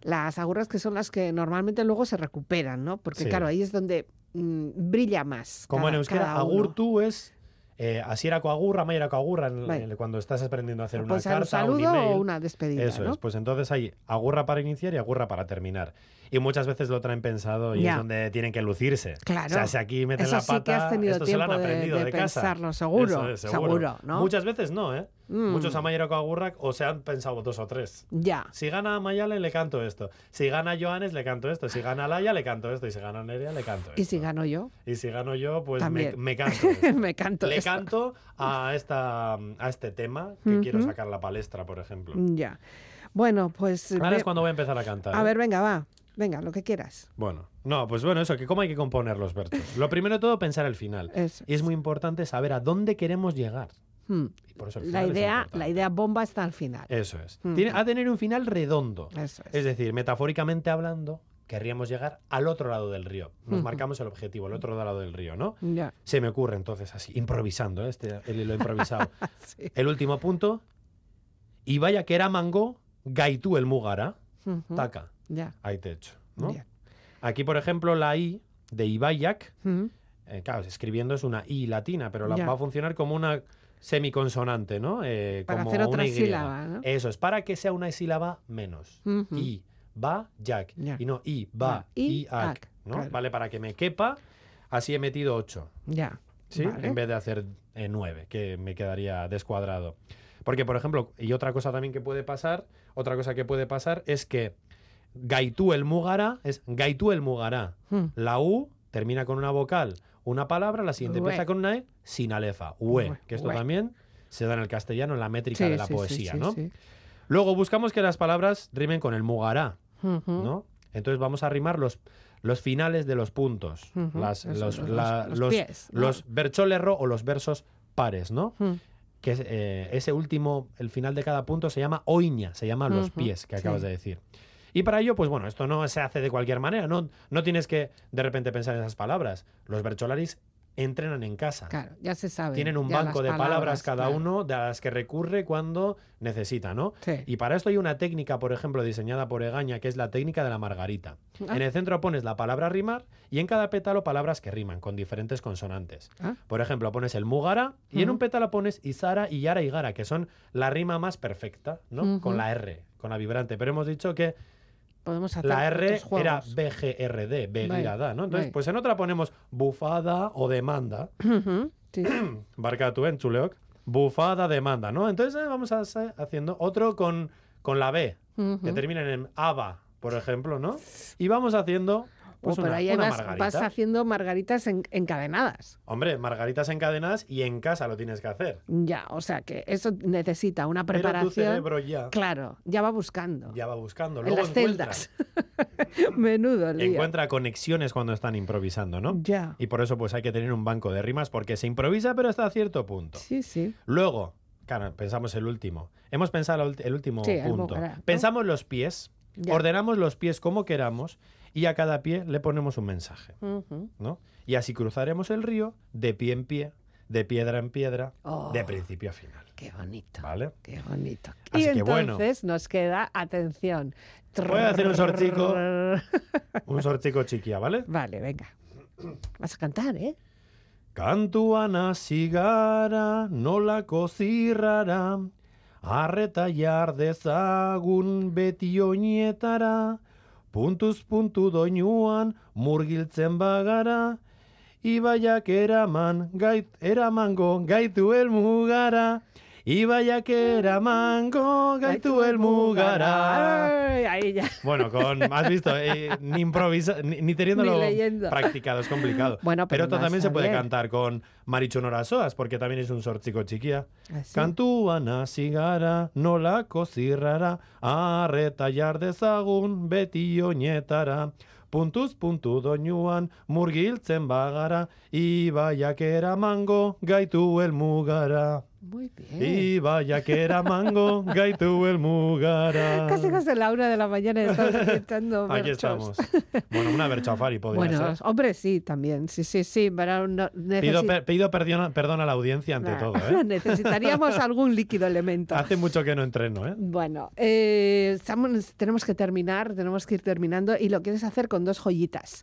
Las agurras que son las que normalmente luego se recuperan, ¿no? Porque Sí. claro, ahí es donde mm, brilla más. Como en cada- euskera, cada uno. agurtu es eh, asierako agurra, maierako agurra, en- en- cuando estás aprendiendo a hacer una un carta, un saludo email. o una despedida, Eso ¿no? es, pues entonces hay agurra para iniciar y agurra para terminar. Y muchas veces lo traen pensado y Ya. es donde tienen que lucirse. Claro. O sea, si aquí meten Eso la sí pata, que has tenido esto se lo han tiempo de- aprendido de de, casa. pensarlo, seguro, es, seguro, ¿no? Muchas veces no, ¿eh? Mm. Muchos a Mayerako agurra o se han pensado dos o tres. Ya. Si gana Mayale, le canto esto. Si gana Joanes, le canto esto. Si gana Laia, le canto esto. Y si gana Nerea, le canto esto. Y si gano yo, Y si gano yo, pues me, me canto (laughs) me canto Le esto. canto a, esta, a este tema que quiero sacar la palestra, por ejemplo. Ya. Bueno, pues... Ahora ve- es cuando voy a empezar a cantar. A ¿eh? ver, venga, va. Venga, lo que quieras. Bueno, no, pues bueno, eso, que cómo hay que componer los versos. Lo primero de todo, pensar el final. Eso. Y es muy importante saber a dónde queremos llegar. Hmm. Y por eso el La final idea, la idea bomba está al final. Eso es. Ujú. Tiene, a tener un final redondo. Eso es. Es decir, metafóricamente hablando, querríamos llegar al otro lado del río. Nos Ujú. marcamos el objetivo, el otro lado del río, ¿no? Se me ocurre entonces así, improvisando, ¿eh? este, el hilo improvisado. (laughs) Sí. el último punto. Y vaya que era mango, gaitu el mugara, taca. Ya. Ahí te echo. ¿no? Bien. Aquí, por ejemplo, la I de Ibayak, eh, claro, escribiendo es una I latina, pero la, va a funcionar como una semiconsonante, ¿no? Eh, Para como hacer otra una sílaba, ¿no? Eso es, para que sea una sílaba menos. I, va. Ya. Y no I, Va, va, i, ac. ¿no? claro. Vale, para que me quepa, así he metido 8. Ya. ¿sí? Vale. En vez de hacer eh, nueve, que me quedaría descuadrado. Porque, por ejemplo, y otra cosa también que puede pasar, otra cosa que puede pasar es que Gaitú el Mugara es Gaitú el Mugara. Mm. La U termina con una vocal, una palabra, la siguiente empieza con una E sin alefa. Ue, Ue, que esto también se da en el castellano en la métrica Sí, de la sí, sí, poesía, sí, ¿no? Luego buscamos que las palabras rimen con el Mugará. ¿no? Entonces vamos a rimar los, los finales de los puntos, Ujú, las- eso, los, los- la- los los, pies, ¿no? los bercholerro o los versos pares, ¿no? Que eh, ese último, el final de cada punto se llama oiña, se llama los pies, que acabas de decir. Y para ello, pues bueno, esto no se hace de cualquier manera, no, no tienes que de repente pensar en esas palabras. Los bercholaris entrenan en casa. Claro, ya se sabe. Tienen un banco de palabras cada claro. uno de las que recurre cuando necesita, ¿no? Sí. Y para esto hay una técnica, por ejemplo, diseñada por Egaña, que es la técnica de la margarita. Ah. En el centro pones la palabra rimar y en cada pétalo palabras que riman con diferentes consonantes. Ah. Por ejemplo, pones el mugara y en un pétalo pones izara y yara y gara, que son la rima más perfecta, ¿no? Con la R, con la vibrante. Pero hemos dicho que podemos hacer La R era. BGRD, begirada, ¿no? Entonces, bai. pues en otra ponemos bufada o demanda. (clears throat) Sí. (clears throat) Barkatu, en chuleok. Bufada, demanda, ¿no? Entonces eh, vamos a hacer- haciendo otro con, con la B, que termina en aba, por ejemplo, ¿no? Y vamos haciendo pues Oh, pero ahí una vas, haciendo margaritas en- encadenadas. Hombre, margaritas encadenadas y en casa lo tienes que hacer. Ya, o sea que eso necesita una Pero tu preparación. cerebro ya, Claro, ya va buscando. ya va buscando. en Luego las encuentra, celdas. (laughs) Menudo encuentra conexiones cuando están improvisando, ¿no? Ya. Y por eso pues hay que tener un banco de rimas porque se improvisa pero hasta cierto punto. Sí, sí. Luego, claro, pensamos el último. Hemos pensado el último Sí, el punto. ¿no? Pensamos los pies, Ya. ordenamos los pies como queramos y a cada pie le ponemos un mensaje, Ujú. ¿no? Y así cruzaremos el río de pie en pie, de piedra en piedra, Oh. de principio a final. Qué bonito. ¿Vale? Qué bonito. Así y que bueno. entonces nos queda, atención. Voy a hacer un sorchico. Un sortzico chiquia, ¿vale? Vale, venga. Vas a cantar, ¿eh? Kantuan hasi gara nolako zirrara, arreta jar dezagun beti oinetara, puntuz puntu doinuan murgiltzen bagara, ibaiak eraman gait, eramango gaitu elmugara, ibaiak eramango gaitu elmugara. Ay, ahí ya. Bueno, con, has visto, Eh, ni improvisa, ni, ni teniéndolo Ni practicado, es complicado. (laughs) Bueno, pero esto no también se puede cantar con Marichu Norasoas, porque también es un sortzico chiquia. Así. Kantuan hasi gara, nolako zirrara, arreta jar dezagun beti oinetara. Puntuz puntu doinuan murgiltzen bagara, ibaiak eramango gaitu elmugara. Muy bien. Ibaiak eramango gaitu elmugara. (laughs) Casi casi la una de la mañana estamos (laughs) escuchando Aquí estamos. Bueno, una berchafari podría Bueno, ser. hombre, sí, también. Sí, sí, sí. Pero no, Pido, necesi- per- pido perdón, perdón a la audiencia ante Claro, todo. ¿eh? (laughs) Necesitaríamos algún líquido elemento. Hace mucho que no entreno. ¿eh? Bueno, eh, estamos- tenemos que terminar, tenemos que ir terminando y lo quieres hacer con dos joyitas.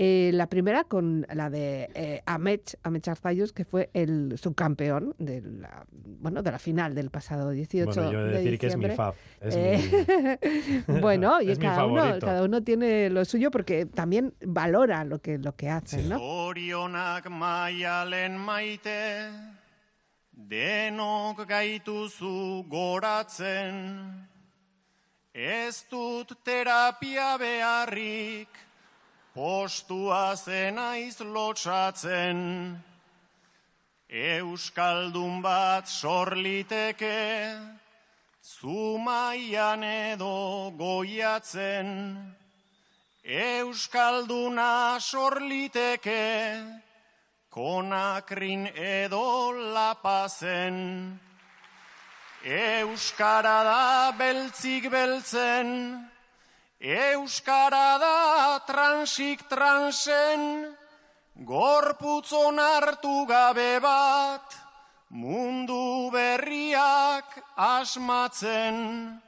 Eh, la primera con la de eh, Amech, Amech Arzayus, que fue el subcampeón de la, bueno, de la final del pasado 18 Bueno, yo he de de decir que es mi diciembre. fab. Es Eh, mi- (laughs) bueno, (laughs) y es mi cada uno, favorito. cada uno tiene lo suyo porque también valora lo que, lo que hacen, Sí. ¿no? Zorionak maialen maite, denok gaituzu goratzen. Ez dut terapia beharrik, postua zenaiz lotsatzen. Euskaldun bat sorliteke, zumaian edo goiatzen. Euskalduna sorliteke, konakrin edo lapazen. Euskara da beltzik beltzen, Euskara da transik transen, gorputzon hartu gabe bat, mundu berriak asmatzen.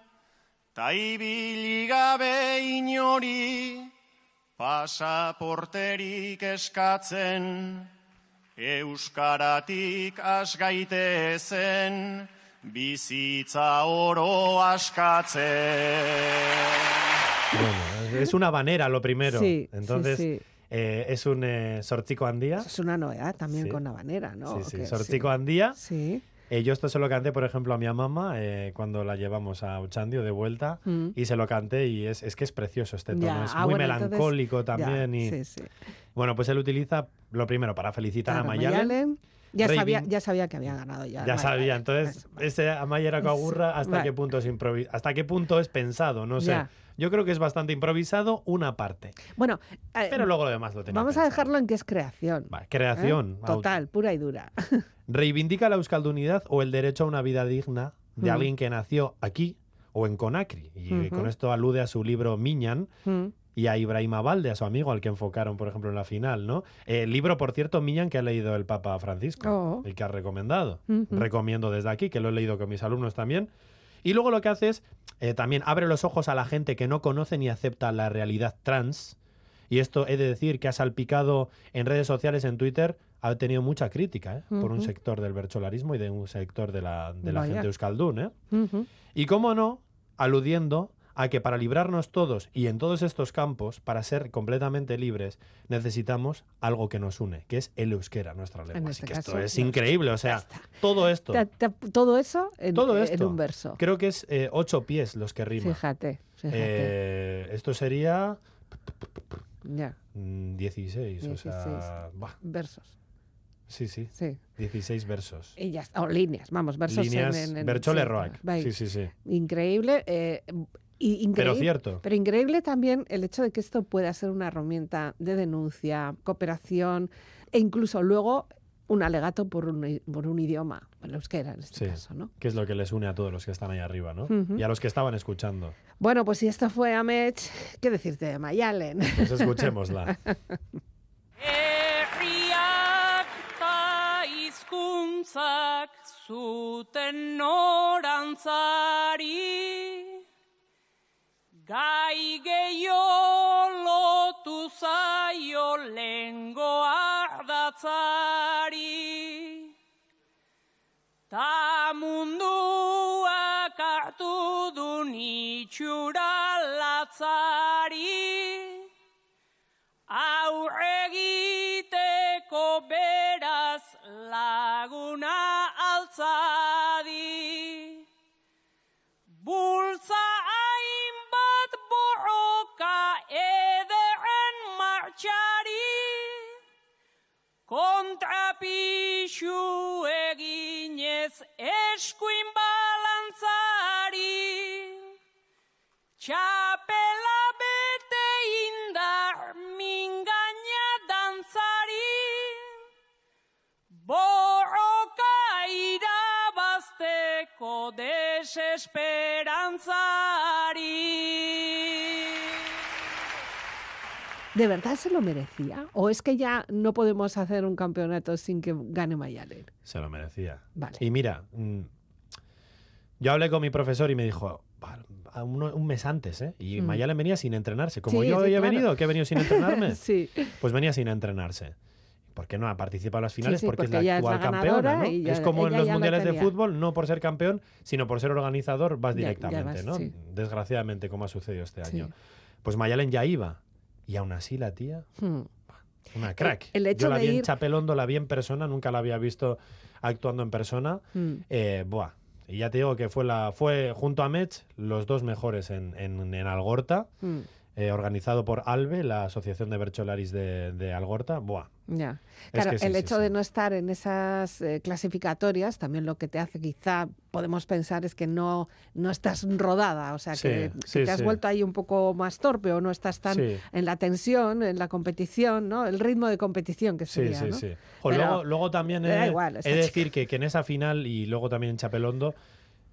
Ta ibili gabe inori, pasaporterik eskatzen, Euskaratik asgaitezen, bizitza oro askatzen. Bueno, es una banera lo primero. Sí, Entonces, sí. eh, es un eh, sortzico andía. Es una novedad también con habanera, ¿no? Sí, sí, Que sortzico andía. Sí. Eh, yo esto se lo canté, por ejemplo, a mi mamá eh, cuando la llevamos a Ochandio de vuelta Mm. y se lo canté y es, es que es precioso este tono. Ya, Es ah, muy entonces, melancólico ya, también. y, sí, sí. Bueno, pues él utiliza lo primero para felicitar Claro, a Mayalen. Mayalen, Ya sabía, ya sabía que había ganado ya. Ya sabía, entonces ese Amayera Coagurra, ¿hasta Vale. qué punto es improvi- hasta qué punto es pensado? No sé. Ya. Yo creo que es bastante improvisado una parte, Bueno, eh, pero luego lo demás lo tenemos. vamos a dejarlo en que es creación. Vale, creación. ¿eh? Total, pura y dura. (laughs) Reivindica la euskaldunidad o el derecho a una vida digna de Mm. alguien que nació aquí o en Conakry. Y con esto alude a su libro Miñan Mm. Y a Ibrahim Abalde, a su amigo, al que enfocaron, por ejemplo, en la final, ¿no? El libro, por cierto, Miñan, que ha leído el Papa Francisco, Oh. el que ha recomendado. Recomiendo desde aquí, que lo he leído con mis alumnos también. Y luego lo que hace es, eh, también abre los ojos a la gente que no conoce ni acepta la realidad trans. Y esto he de decir que ha salpicado en redes sociales, en Twitter, ha tenido mucha crítica ¿eh? por un sector del bercholarismo y de un sector de la, de la gente euskaldun. ¿eh? Y cómo no, aludiendo a que para librarnos todos y en todos estos campos, para ser completamente libres, necesitamos algo que nos une, que es el euskera, nuestra lengua. En Así este que caso, esto es increíble, o sea, todo esto, todo eso en, todo en esto. un verso. Creo que es eh, ocho pies los que rima. Fíjate, fíjate. Eh, esto sería ya, mm, 16, o sea, 16. versos. sí, sí, Sí. 16 versos. Y ya. O líneas, vamos, versos en- Líneas en, en- Berchole sí. Sí, sí, sí. Increíble. eh, y Pero cierto. Pero increíble también el hecho de que esto pueda ser una herramienta de denuncia, cooperación e incluso luego un alegato por un, por un idioma, el euskera en este Sí. caso, ¿no? Que es lo que les une a todos los que están ahí arriba, ¿no? Y a los que estaban escuchando. Bueno, pues si esto fue Amech, ¿qué decirte de Mayalen? Pues escuchémosla. (laughs) Hizkuntzak zuten norantzari Gai gehiago lotu zaio lengo ardatzari. Ta munduak hartu du nitxura Kontrapixu eginez eskuin balantzari. Txapela bete indar mingaina dantzari Borroka irabazteko desesperantzari ¿De verdad se lo merecía? ¿O es que ya no podemos hacer un campeonato sin que gane Mayalen? Se lo merecía. Vale. Y mira, mm, yo hablé con mi profesor y me dijo, "Va, a uno- un mes antes, ¿eh? Y Mm. Mayalen venía sin entrenarse. Como Sí, yo sí, había claro. venido, que he venido sin entrenarme, (laughs) sí. pues venía sin entrenarse. ¿Por qué no ha participado en las finales? porque, porque es la es la actual campeona, ¿no? ya- es como en los mundiales de fútbol, no por ser campeón, sino por ser organizador, vas Ya- ya directamente, vas, ¿no? Desgraciadamente, como ha sucedido este año. Pues Mayalen ya iba. Y aún así la tía, Hmm. una crack. el hecho Yo la de vi en Chapelondo, la vi en persona, nunca la había visto actuando en persona. Hmm. Eh, buah. Y ya te digo que fue, la, fue junto a Mech los dos mejores en, en, en Algorta, Hmm. Eh, organizado por ALBE, la Asociación de Bercholaris de, de Algorta. Buah. Ya. Es Claro, que sí, el sí, hecho sí. de no estar en esas eh, clasificatorias, también lo que te hace quizá, podemos pensar, es que no, no estás rodada, o sea, Sí, que, que sí, te has sí. vuelto ahí un poco más torpe o no estás tan Sí. en la tensión, en la competición, ¿no? El ritmo de competición que Sí, sería, sí, ¿no? sí. O Pero- luego, luego también da he, igual, he esta de chica. decir que, que en esa final y luego también en Chapelondo,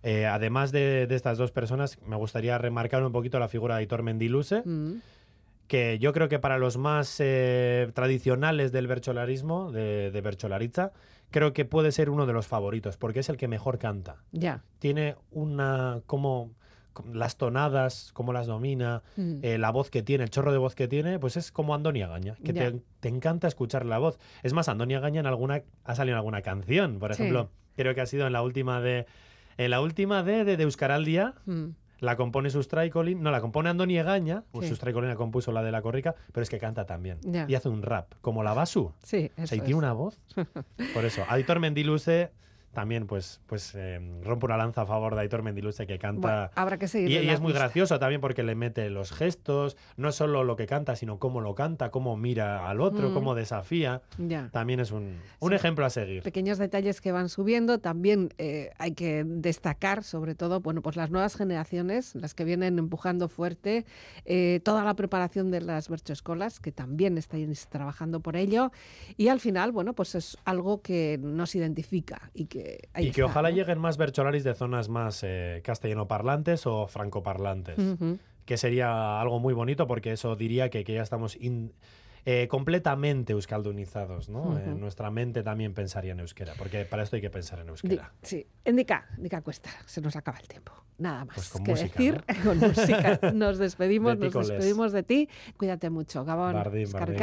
eh, además de, de estas dos personas, me gustaría remarcar un poquito la figura de Aitor Mendiluce, Mm, que yo creo que para los más eh, tradicionales del bercholarismo, de, de Bercholaritza, creo que puede ser uno de los favoritos, porque es el que mejor canta. ya. Tiene una, como las tonadas, cómo las domina, Mm. eh, la voz que tiene, el chorro de voz que tiene, pues es como Andonia Gaña, que te, te encanta escuchar la voz. Es más, Andonia Gaña en alguna, ha salido en alguna canción, por Sí. ejemplo, creo que ha sido en la última de, en la última de, de, de Euskaraldia, Mm. la compone Sustraicolin, no, la compone Andoni Egaña, o Sí. Sustraicolin la compuso la de la Corrica, pero es que canta también. Y hace un rap, como la Basu. Sí, O eso sea, y es. tiene una voz. (laughs) Por eso, Aitor Mendiluce también, pues, pues eh, rompe una lanza a favor de Aitor Mendiluce que canta. Bueno, habrá que seguir. Y, y es muy gracioso también porque le mete los gestos, no solo lo que canta, sino cómo lo canta, cómo mira al otro, Mm. cómo desafía. Ya. También es un, un Sí. ejemplo a seguir. pequeños detalles que van subiendo. También eh, hay que destacar, sobre todo, bueno, pues las nuevas generaciones, las que vienen empujando fuerte, eh, toda la preparación de las berchoescolas, que también estáis trabajando por ello. Y al final, bueno, pues es algo que nos identifica y que ahí y que está, ojalá ¿no? lleguen más bercholaris de zonas más eh, castellanoparlantes o francoparlantes. Que sería algo muy bonito porque eso diría que, que ya estamos in- eh, completamente euskaldunizados, ¿no? En nuestra mente también pensaría en euskera, porque para esto hay que pensar en Di- euskera. sí, indica, indica cuesta, se nos acaba el tiempo. Nada más Pues con que música, decir. (laughs) Con música. Nos despedimos, De nos despedimos de ti. Cuídate mucho, Gabón. Bardín, bardín,